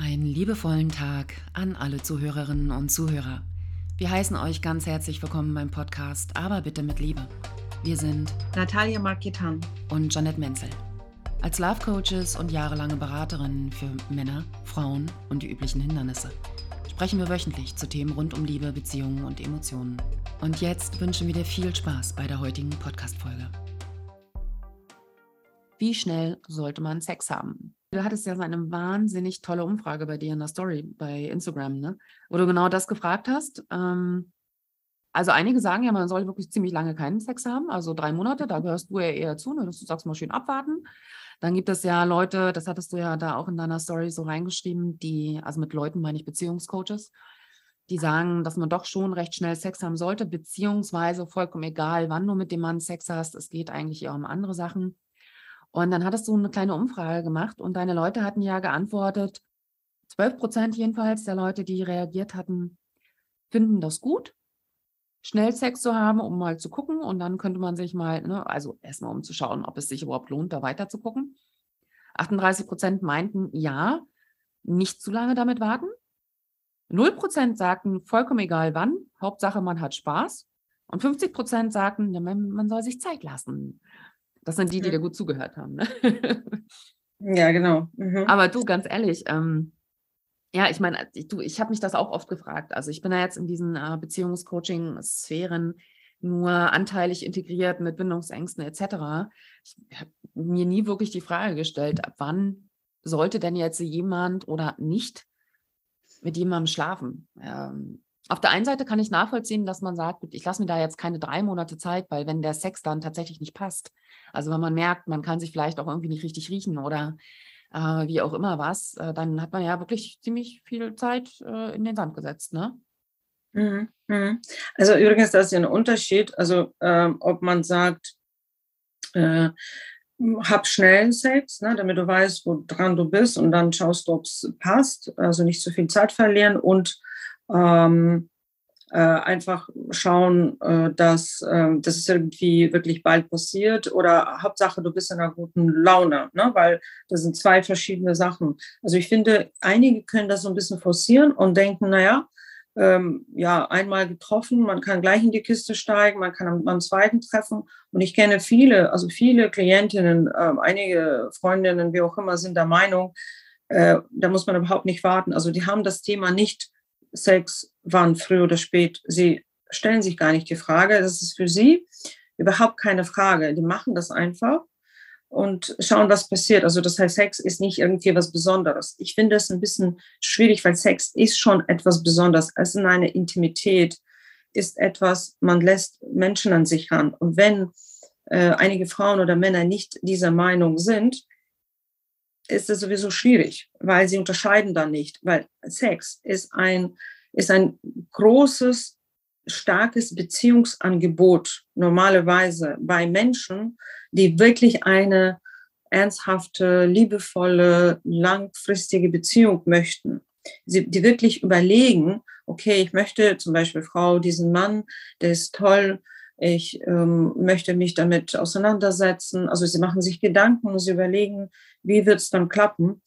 Einen liebevollen Tag an alle Zuhörerinnen und Zuhörer. Wir heißen euch ganz herzlich willkommen beim Podcast, aber bitte mit Liebe. Wir sind Natalia Marketan und Janet Menzel. Als Love Coaches und jahrelange Beraterinnen für Männer, Frauen und die üblichen Hindernisse sprechen wir wöchentlich zu Themen rund um Liebe, Beziehungen und Emotionen. Und jetzt wünschen wir dir viel Spaß bei der heutigen Podcast-Folge. Wie schnell sollte man Sex haben? Du hattest ja so eine wahnsinnig tolle Umfrage bei dir in der Story bei Instagram, ne? wo du genau das gefragt hast. Ähm, also einige sagen ja, man soll wirklich ziemlich lange keinen Sex haben, also drei Monate, da gehörst du ja eher zu, ne? du sagst mal schön abwarten. Dann gibt es ja Leute, das hattest du ja da auch in deiner Story so reingeschrieben, die, also mit Leuten meine ich Beziehungscoaches, die sagen, dass man doch schon recht schnell Sex haben sollte, beziehungsweise vollkommen egal, wann du mit dem Mann Sex hast, es geht eigentlich eher um andere Sachen. Und dann hattest du eine kleine Umfrage gemacht und deine Leute hatten ja geantwortet, 12 Prozent jedenfalls der Leute, die reagiert hatten, finden das gut, schnell Sex zu haben, um mal zu gucken. Und dann könnte man sich mal, ne, also erstmal um zu schauen, ob es sich überhaupt lohnt, da weiter zu gucken. 38 Prozent meinten ja, nicht zu lange damit warten. 0 Prozent sagten, vollkommen egal wann, Hauptsache man hat Spaß. Und 50 Prozent sagten, man, man soll sich Zeit lassen. Das sind die, die dir gut zugehört haben. Ne? Ja, genau. Mhm. Aber du, ganz ehrlich, ähm, ja, ich meine, ich, du, ich habe mich das auch oft gefragt. Also ich bin da jetzt in diesen äh, Beziehungscoaching-Sphären nur anteilig integriert mit Bindungsängsten etc. Ich habe mir nie wirklich die Frage gestellt, ab wann sollte denn jetzt jemand oder nicht mit jemandem schlafen? Ähm, auf der einen Seite kann ich nachvollziehen, dass man sagt, ich lasse mir da jetzt keine drei Monate Zeit, weil wenn der Sex dann tatsächlich nicht passt, also wenn man merkt, man kann sich vielleicht auch irgendwie nicht richtig riechen oder äh, wie auch immer was, äh, dann hat man ja wirklich ziemlich viel Zeit äh, in den Sand gesetzt, ne? Mhm. Mhm. Also übrigens, das ist ja ein Unterschied, also ähm, ob man sagt, äh, hab schnell Sex, ne, damit du weißt, woran du bist und dann schaust ob es passt, also nicht zu viel Zeit verlieren und ähm, äh, einfach schauen, äh, dass, äh, dass es irgendwie wirklich bald passiert oder Hauptsache, du bist in einer guten Laune, ne? weil das sind zwei verschiedene Sachen. Also ich finde, einige können das so ein bisschen forcieren und denken, naja, ähm, ja, einmal getroffen, man kann gleich in die Kiste steigen, man kann am, am zweiten treffen. Und ich kenne viele, also viele Klientinnen, äh, einige Freundinnen, wie auch immer, sind der Meinung, äh, da muss man überhaupt nicht warten. Also die haben das Thema nicht Sex, wann, früh oder spät. Sie stellen sich gar nicht die Frage. Das ist für sie überhaupt keine Frage. Die machen das einfach und schauen, was passiert. Also das heißt, Sex ist nicht irgendwie was Besonderes. Ich finde es ein bisschen schwierig, weil Sex ist schon etwas Besonderes. Es ist eine Intimität, ist etwas, man lässt Menschen an sich ran. Und wenn äh, einige Frauen oder Männer nicht dieser Meinung sind, ist es sowieso schwierig, weil sie unterscheiden dann nicht, weil Sex ist ein, ist ein großes, starkes Beziehungsangebot normalerweise bei Menschen, die wirklich eine ernsthafte, liebevolle, langfristige Beziehung möchten. Sie, die wirklich überlegen, okay, ich möchte zum Beispiel Frau, diesen Mann, der ist toll, ich ähm, möchte mich damit auseinandersetzen. Also sie machen sich Gedanken sie überlegen, wie wird es dann klappen.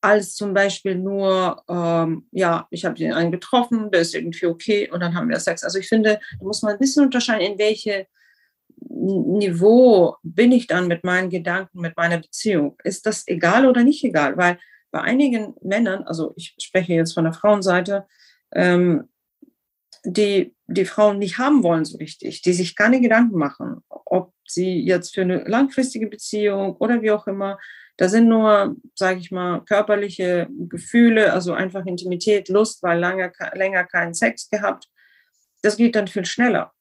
Als zum Beispiel nur, ähm, ja, ich habe den einen getroffen, der ist irgendwie okay und dann haben wir Sex. Also ich finde, da muss man ein bisschen unterscheiden, in welche Niveau bin ich dann mit meinen Gedanken, mit meiner Beziehung. Ist das egal oder nicht egal? Weil bei einigen Männern, also ich spreche jetzt von der Frauenseite, ähm, die die Frauen nicht haben wollen so richtig, die sich keine Gedanken machen, ob sie jetzt für eine langfristige Beziehung oder wie auch immer, da sind nur, sage ich mal, körperliche Gefühle, also einfach Intimität, Lust, weil lange, länger keinen Sex gehabt. Das geht dann viel schneller.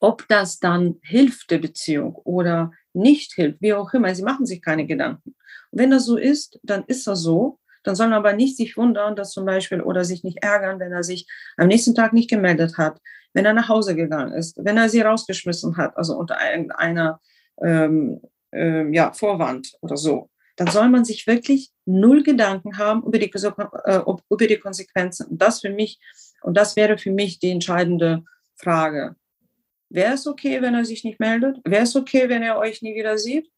Ob das dann hilft der Beziehung oder nicht hilft, wie auch immer, sie machen sich keine Gedanken. Und wenn das so ist, dann ist das so dann sollen aber nicht sich wundern, dass zum Beispiel oder sich nicht ärgern, wenn er sich am nächsten Tag nicht gemeldet hat, wenn er nach Hause gegangen ist, wenn er sie rausgeschmissen hat, also unter irgendeiner ähm, äh, ja, Vorwand oder so. Dann soll man sich wirklich null Gedanken haben über die, äh, über die Konsequenzen. Und das für mich, und das wäre für mich die entscheidende Frage. Wäre es okay, wenn er sich nicht meldet? Wäre es okay, wenn er euch nie wieder sieht?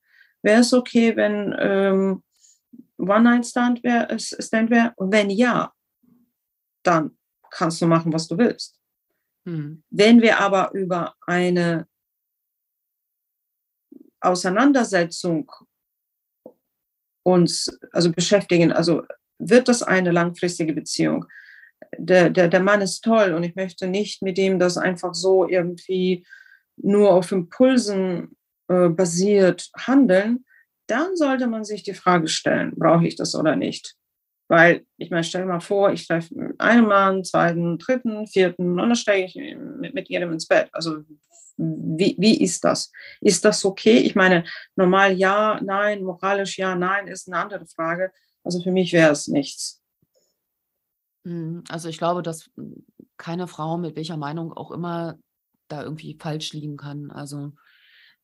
Wäre es okay, wenn ähm, One-Night-Stand wäre? Stand wär? Und wenn ja, dann kannst du machen, was du willst. Hm. Wenn wir aber über eine Auseinandersetzung uns also beschäftigen, also wird das eine langfristige Beziehung? Der, der, der Mann ist toll und ich möchte nicht mit ihm das einfach so irgendwie nur auf Impulsen äh, basiert handeln, dann sollte man sich die Frage stellen, brauche ich das oder nicht? Weil, ich meine, stell mal vor, ich treffe einen Mann, zweiten, dritten, vierten und dann steige ich mit, mit jedem ins Bett. Also wie, wie ist das? Ist das okay? Ich meine, normal ja, nein, moralisch ja, nein, ist eine andere Frage. Also für mich wäre es nichts. Hm, also ich glaube, dass keine Frau mit welcher Meinung auch immer da irgendwie falsch liegen kann. Also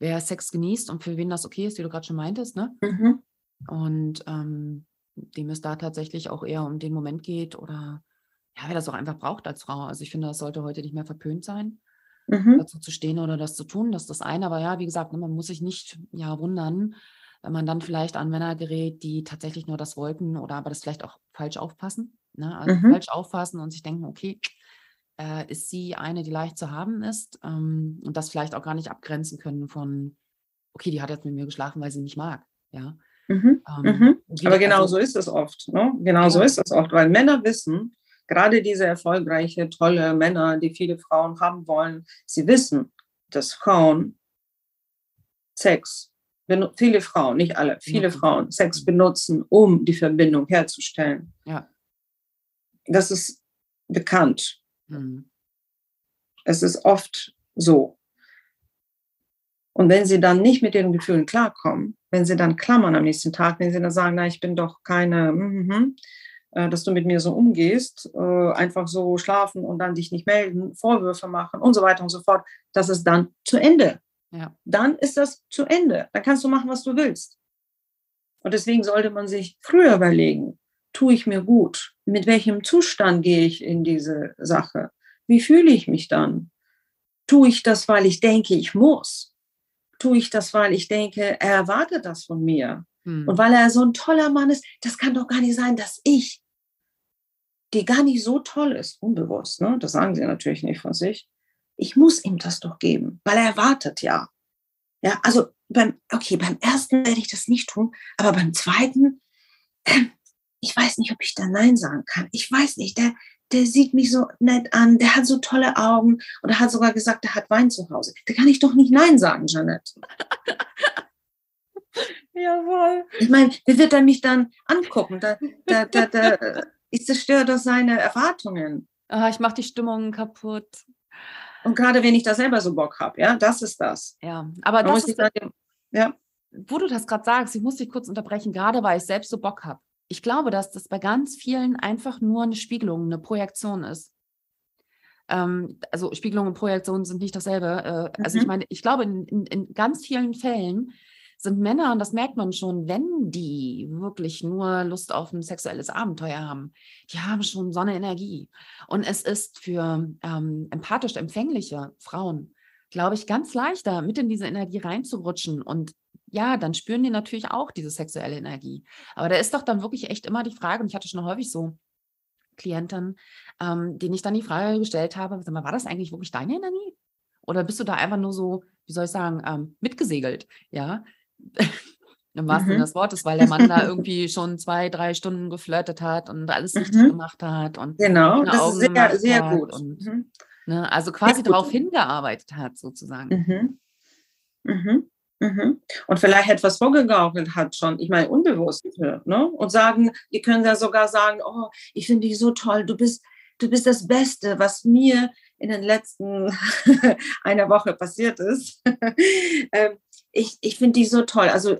wer Sex genießt und für wen das okay ist, wie du gerade schon meintest, ne? Mhm. Und ähm, dem es da tatsächlich auch eher um den Moment geht oder ja, wer das auch einfach braucht als Frau. Also ich finde, das sollte heute nicht mehr verpönt sein, mhm. dazu zu stehen oder das zu tun. Das ist das eine. Aber ja, wie gesagt, ne, man muss sich nicht ja wundern, wenn man dann vielleicht an Männer gerät, die tatsächlich nur das wollten oder aber das vielleicht auch falsch aufpassen. Ne? Also mhm. falsch auffassen und sich denken, okay, äh, ist sie eine, die leicht zu haben ist ähm, und das vielleicht auch gar nicht abgrenzen können von, okay, die hat jetzt mit mir geschlafen, weil sie mich mag. Ja. Mhm. Ähm, mhm. Aber genau also, so ist es oft. Ne? Genau ja. so ist es oft, weil Männer wissen, gerade diese erfolgreiche, tolle Männer, die viele Frauen haben wollen, sie wissen, dass Frauen Sex, viele Frauen, nicht alle, viele mhm. Frauen Sex benutzen, um die Verbindung herzustellen. Ja. Das ist bekannt. Mhm. Es ist oft so. Und wenn sie dann nicht mit ihren Gefühlen klarkommen, wenn sie dann klammern am nächsten Tag, wenn sie dann sagen, na, ich bin doch keine, mm, äh, dass du mit mir so umgehst, äh, einfach so schlafen und dann dich nicht melden, Vorwürfe machen und so weiter und so fort, das ist dann zu Ende. Ja. Dann ist das zu Ende. Dann kannst du machen, was du willst. Und deswegen sollte man sich früher überlegen, tue ich mir gut? Mit welchem Zustand gehe ich in diese Sache? Wie fühle ich mich dann? Tue ich das, weil ich denke, ich muss? Tue ich das, weil ich denke, er erwartet das von mir? Hm. Und weil er so ein toller Mann ist, das kann doch gar nicht sein, dass ich, die gar nicht so toll ist, unbewusst, ne? das sagen sie natürlich nicht von sich, ich muss ihm das doch geben, weil er erwartet ja. Ja, also beim, okay, beim ersten werde ich das nicht tun, aber beim zweiten, äh, ich weiß nicht, ob ich da Nein sagen kann. Ich weiß nicht, der, der sieht mich so nett an, der hat so tolle Augen und er hat sogar gesagt, er hat Wein zu Hause. Da kann ich doch nicht Nein sagen, Jeanette. Jawohl. Ich meine, wie wird er mich dann angucken? Da, da, da, da, ich zerstöre doch seine Erwartungen. Ah, ich mache die Stimmung kaputt. Und gerade wenn ich da selber so Bock habe, ja, das ist das. Ja, aber das ist, dann, ja. wo du das gerade sagst, ich muss dich kurz unterbrechen, gerade weil ich selbst so Bock habe ich glaube, dass das bei ganz vielen einfach nur eine Spiegelung, eine Projektion ist. Ähm, also Spiegelung und Projektion sind nicht dasselbe. Äh, also ich mhm. meine, ich glaube, in, in, in, ganz vielen Fällen sind Männer, und das merkt man schon, wenn die wirklich nur Lust auf ein sexuelles Abenteuer haben, die haben schon so eine Energie. Und es ist für ähm, empathisch empfängliche Frauen, glaube ich, ganz leichter, mit in diese Energie reinzurutschen und ja, dann spüren die natürlich auch diese sexuelle Energie. Aber da ist doch dann wirklich echt immer die Frage, und ich hatte schon häufig so Klienten, ähm, denen ich dann die Frage gestellt habe, sag mal, war das eigentlich wirklich deine Energie? Oder bist du da einfach nur so, wie soll ich sagen, ähm, mitgesegelt? Ja. Im wahrsten Sinne mhm. des Wortes, weil der Mann da irgendwie schon zwei, drei Stunden geflirtet hat und alles richtig mhm. gemacht hat und genau, das Augen ist sehr, sehr gut. Und, mhm. ne, also quasi darauf hingearbeitet hat, sozusagen. Mhm. Mhm. Und vielleicht etwas vorgegaukelt hat schon, ich meine, unbewusst. Ne? Und sagen, die können ja sogar sagen, oh, ich finde dich so toll, du bist, du bist das Beste, was mir in den letzten einer Woche passiert ist. Ähm, ich ich finde dich so toll. Also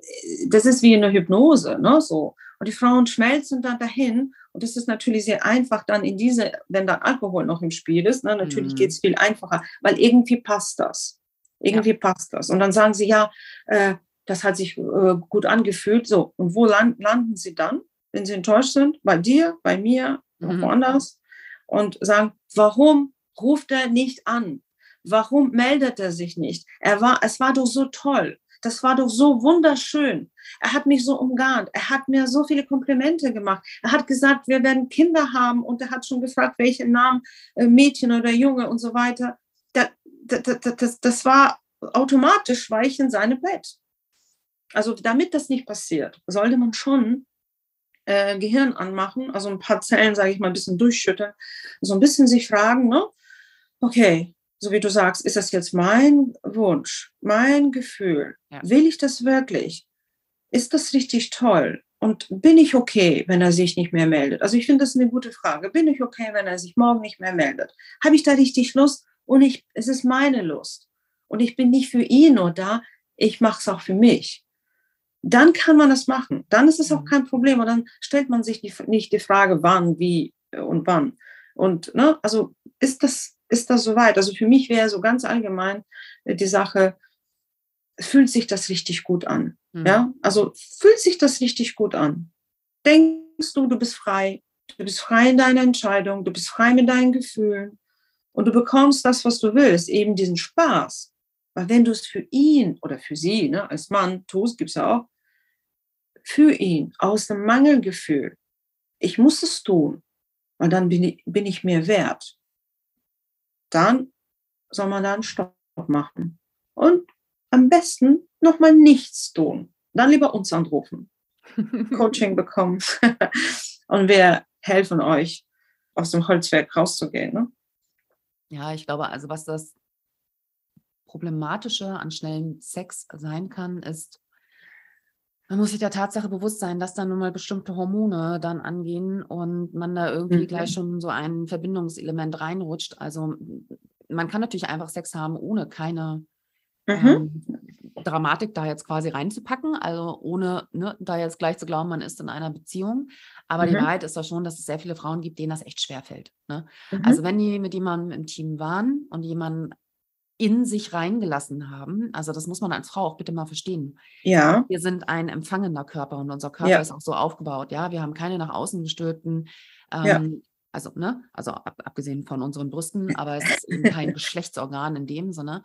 das ist wie eine Hypnose, ne? So. Und die Frauen schmelzen dann dahin. Und das ist natürlich sehr einfach dann in diese, wenn dann Alkohol noch im Spiel ist, ne? natürlich mhm. geht es viel einfacher, weil irgendwie passt das. Irgendwie ja. passt das. Und dann sagen sie, ja, äh, das hat sich äh, gut angefühlt. So, und wo land, landen sie dann, wenn sie enttäuscht sind? Bei dir, bei mir, mhm. woanders. Und sagen, warum ruft er nicht an? Warum meldet er sich nicht? Er war, es war doch so toll. das war doch so wunderschön. Er hat mich so umgarnt. Er hat mir so viele Komplimente gemacht. Er hat gesagt, wir werden Kinder haben und er hat schon gefragt, welche Namen, äh, Mädchen oder Junge und so weiter. Das, das, das, war automatisch, war ich in seinem Bett. Also damit das nicht passiert, sollte man schon äh, Gehirn anmachen, also ein paar Zellen, sage ich mal, ein bisschen durchschütteln, so ein bisschen sich fragen, ne? okay, so wie du sagst, ist das jetzt mein Wunsch, mein Gefühl? Ja. Will ich das wirklich? Ist das richtig toll? Und bin ich okay, wenn er sich nicht mehr meldet? Also ich finde das eine gute Frage. Bin ich okay, wenn er sich morgen nicht mehr meldet? Habe ich da richtig Lust? Und ich, es ist meine Lust. Und ich bin nicht für ihn nur da, ich mache es auch für mich. Dann kann man das machen. Dann ist es auch mhm. kein Problem. Und dann stellt man sich die, nicht die Frage, wann, wie und wann. Und ne, also ist das ist das soweit? Also für mich wäre so ganz allgemein äh, die Sache, fühlt sich das richtig gut an? Mhm. Ja, also fühlt sich das richtig gut an? Denkst du, du bist frei? Du bist frei in deiner Entscheidung, du bist frei mit deinen Gefühlen und du bekommst das, was du willst, eben diesen Spaß. Weil wenn du es für ihn oder für sie, ne, als Mann tust, gibt es ja auch, für ihn, aus dem Mangelgefühl, ich muss es tun, weil dann bin ich, bin ich mir wert dann soll man da einen Stopp machen. Und am besten nochmal nichts tun. Dann lieber uns anrufen, Coaching bekommen und wir helfen euch, aus dem Holzwerk rauszugehen. Ne? Ja, ich glaube, also was das Problematische an schnellen Sex sein kann, ist, man muss sich der Tatsache bewusst sein, dass da nun mal bestimmte Hormone dann angehen und man da irgendwie mhm. gleich schon so ein Verbindungselement reinrutscht. Also man kann natürlich einfach Sex haben, ohne keine mhm. ähm, Dramatik da jetzt quasi reinzupacken, also ohne ne, da jetzt gleich zu glauben, man ist in einer Beziehung. Aber mhm. die Wahrheit ist doch schon, dass es sehr viele Frauen gibt, denen das echt schwerfällt. Ne? Mhm. Also wenn die mit jemandem im Team waren und jemanden in sich reingelassen haben. Also das muss man als Frau auch bitte mal verstehen. Ja. Wir sind ein empfangender Körper und unser Körper ja. ist auch so aufgebaut. Ja, wir haben keine nach außen gestülpten ähm, ja. Also, ne, also ab, abgesehen von unseren Brüsten, aber es ist eben kein Geschlechtsorgan in dem Sinne,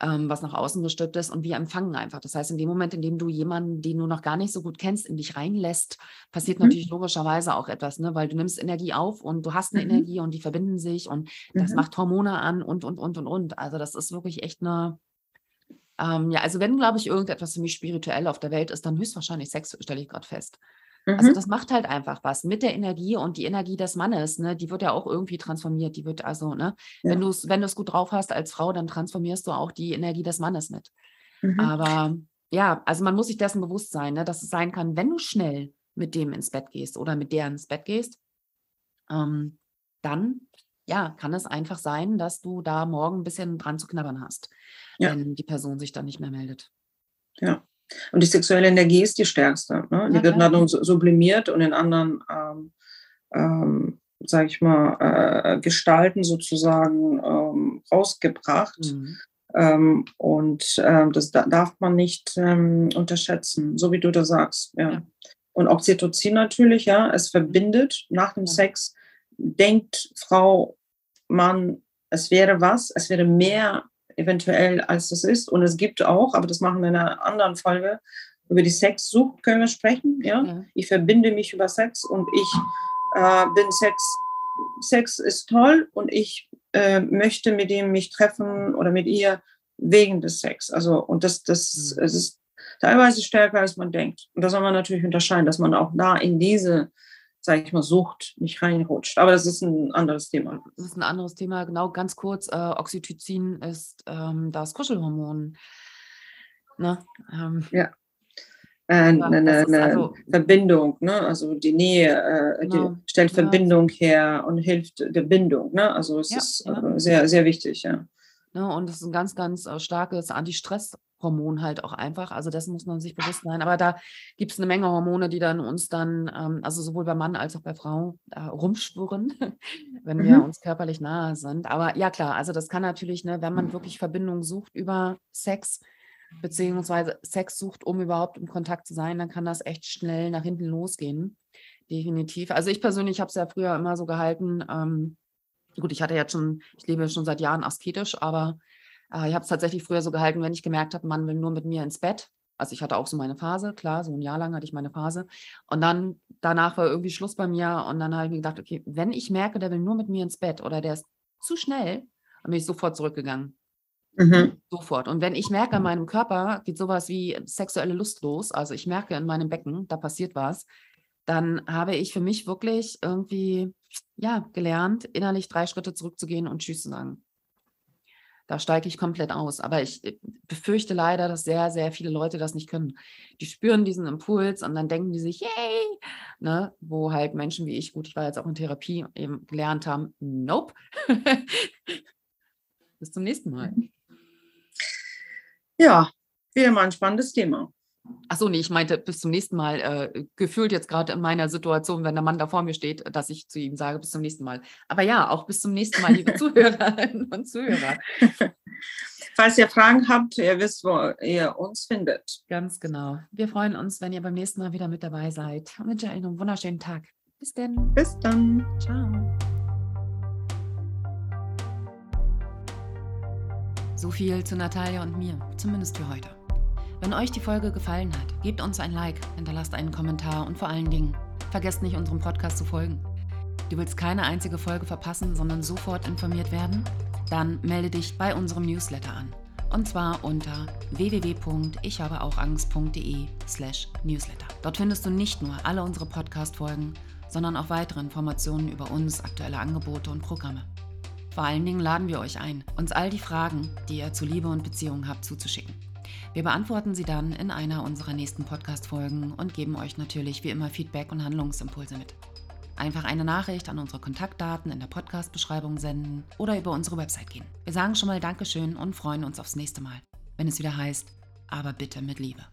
ähm, was nach außen gestülpt ist und wir empfangen einfach. Das heißt, in dem Moment, in dem du jemanden, den du noch gar nicht so gut kennst, in dich reinlässt, passiert mhm. natürlich logischerweise auch etwas, ne, weil du nimmst Energie auf und du hast eine mhm. Energie und die verbinden sich und das mhm. macht Hormone an und, und, und, und, und. Also das ist wirklich echt eine, ähm, ja, also wenn, glaube ich, irgendetwas ziemlich spirituell auf der Welt ist, dann höchstwahrscheinlich Sex, stelle ich gerade fest. Also mhm. das macht halt einfach was mit der Energie und die Energie des Mannes, ne, die wird ja auch irgendwie transformiert. Die wird also, ne, ja. wenn du es wenn gut drauf hast als Frau, dann transformierst du auch die Energie des Mannes mit. Mhm. Aber ja, also man muss sich dessen bewusst sein, ne, dass es sein kann, wenn du schnell mit dem ins Bett gehst oder mit der ins Bett gehst, ähm, dann ja, kann es einfach sein, dass du da morgen ein bisschen dran zu knabbern hast, ja. wenn die Person sich dann nicht mehr meldet. Ja. Und die sexuelle Energie ist die stärkste. Ne? Die wird dann sublimiert und in anderen, ähm, ähm, sage ich mal, äh, Gestalten sozusagen ähm, rausgebracht. Mhm. Ähm, und ähm, das da darf man nicht ähm, unterschätzen, so wie du das sagst. Ja. ja. Und Oxytocin natürlich, ja, es verbindet nach dem ja. Sex, denkt Frau, Mann, es wäre was, es wäre mehr eventuell als es ist. Und es gibt auch, aber das machen wir in einer anderen Folge, über die Sexsucht können wir sprechen. Ja? ja. Ich verbinde mich über Sex und ich äh, bin Sex. Sex ist toll und ich äh, möchte mit ihm mich treffen oder mit ihr wegen des Sex. Also, und das, das mhm. es ist teilweise stärker, als man denkt. Und da soll man natürlich unterscheiden, dass man auch da in diese sage ich mal, Sucht nicht reinrutscht. Aber das ist ein anderes Thema. Das ist ein anderes Thema, genau, ganz kurz. Äh, Oxytocin ist ähm, das Kuschelhormon. Ne? Ähm, ja. Äh, eine, eine, eine also, Verbindung, ne? also die Nähe äh, genau. die stellt Verbindung ja. her und hilft der Bindung. Ne? Also es ja, ist ja. sehr, sehr wichtig, ja. Ne, und das ist ein ganz, ganz äh, starkes Anti-Stress-Hormon halt auch einfach. Also dessen muss man sich bewusst sein. Aber da gibt es eine Menge Hormone, die dann uns dann, ähm, also sowohl bei Mann als auch bei Frau, äh, rumschwirren, wenn wir mhm. uns körperlich nahe sind. Aber ja klar, also das kann natürlich, ne, wenn man wirklich Verbindung sucht über Sex, beziehungsweise Sex sucht, um überhaupt im Kontakt zu sein, dann kann das echt schnell nach hinten losgehen. Definitiv. Also ich persönlich habe es ja früher immer so gehalten, ähm, gut, ich hatte jetzt schon, ich lebe schon seit Jahren asketisch, aber Äh, ich habe es tatsächlich früher so gehalten, wenn ich gemerkt habe, Mann will nur mit mir ins Bett. Also ich hatte auch so meine Phase, klar, so ein Jahr lang hatte ich meine Phase. Und dann, danach war irgendwie Schluss bei mir. Und dann habe ich mir gedacht, okay, wenn ich merke, der will nur mit mir ins Bett oder der ist zu schnell, dann bin ich sofort zurückgegangen. Mhm. Sofort. Und wenn ich merke, an meinem Körper geht sowas wie sexuelle Lust los, also ich merke in meinem Becken, da passiert was, dann habe ich für mich wirklich irgendwie, ja, gelernt, innerlich drei Schritte zurückzugehen und Tschüss zu sagen. Da steige ich komplett aus. Aber ich äh, befürchte leider, dass sehr, sehr viele Leute das nicht können. Die spüren diesen Impuls und dann denken die sich, yay, ne? wo halt Menschen wie ich, gut, ich war jetzt auch in Therapie, eben gelernt haben, nope. Bis zum nächsten Mal. Ja, wieder mal ein spannendes Thema. Achso, nee, ich meinte bis zum nächsten Mal. Äh, gefühlt jetzt gerade in meiner Situation, wenn der Mann da vor mir steht, dass ich zu ihm sage, bis zum nächsten Mal. Aber ja, auch bis zum nächsten Mal, liebe Zuhörerinnen und Zuhörer. Falls ihr Fragen habt, ihr wisst, wo ihr uns findet. Ganz genau. Wir freuen uns, wenn ihr beim nächsten Mal wieder mit dabei seid. Und wünsche euch einen wunderschönen Tag. Bis denn. Bis dann. Ciao. So viel zu Natalia und mir, zumindest für heute. Wenn euch die Folge gefallen hat, gebt uns ein Like, hinterlasst einen Kommentar und vor allen Dingen, vergesst nicht, unserem Podcast zu folgen. Du willst keine einzige Folge verpassen, sondern sofort informiert werden? Dann melde dich bei unserem Newsletter an. Und zwar unter www.ichhabeauchangst.de slash newsletter. Dort findest du nicht nur alle unsere Podcast-Folgen, sondern auch weitere Informationen über uns, aktuelle Angebote und Programme. Vor allen Dingen laden wir euch ein, uns all die Fragen, die ihr zu Liebe und Beziehungen habt, zuzuschicken. Wir beantworten sie dann in einer unserer nächsten Podcast-Folgen und geben euch natürlich wie immer Feedback und Handlungsimpulse mit. Einfach eine Nachricht an unsere Kontaktdaten in der Podcast-Beschreibung senden oder über unsere Website gehen. Wir sagen schon mal Dankeschön und freuen uns aufs nächste Mal, wenn es wieder heißt, aber bitte mit Liebe.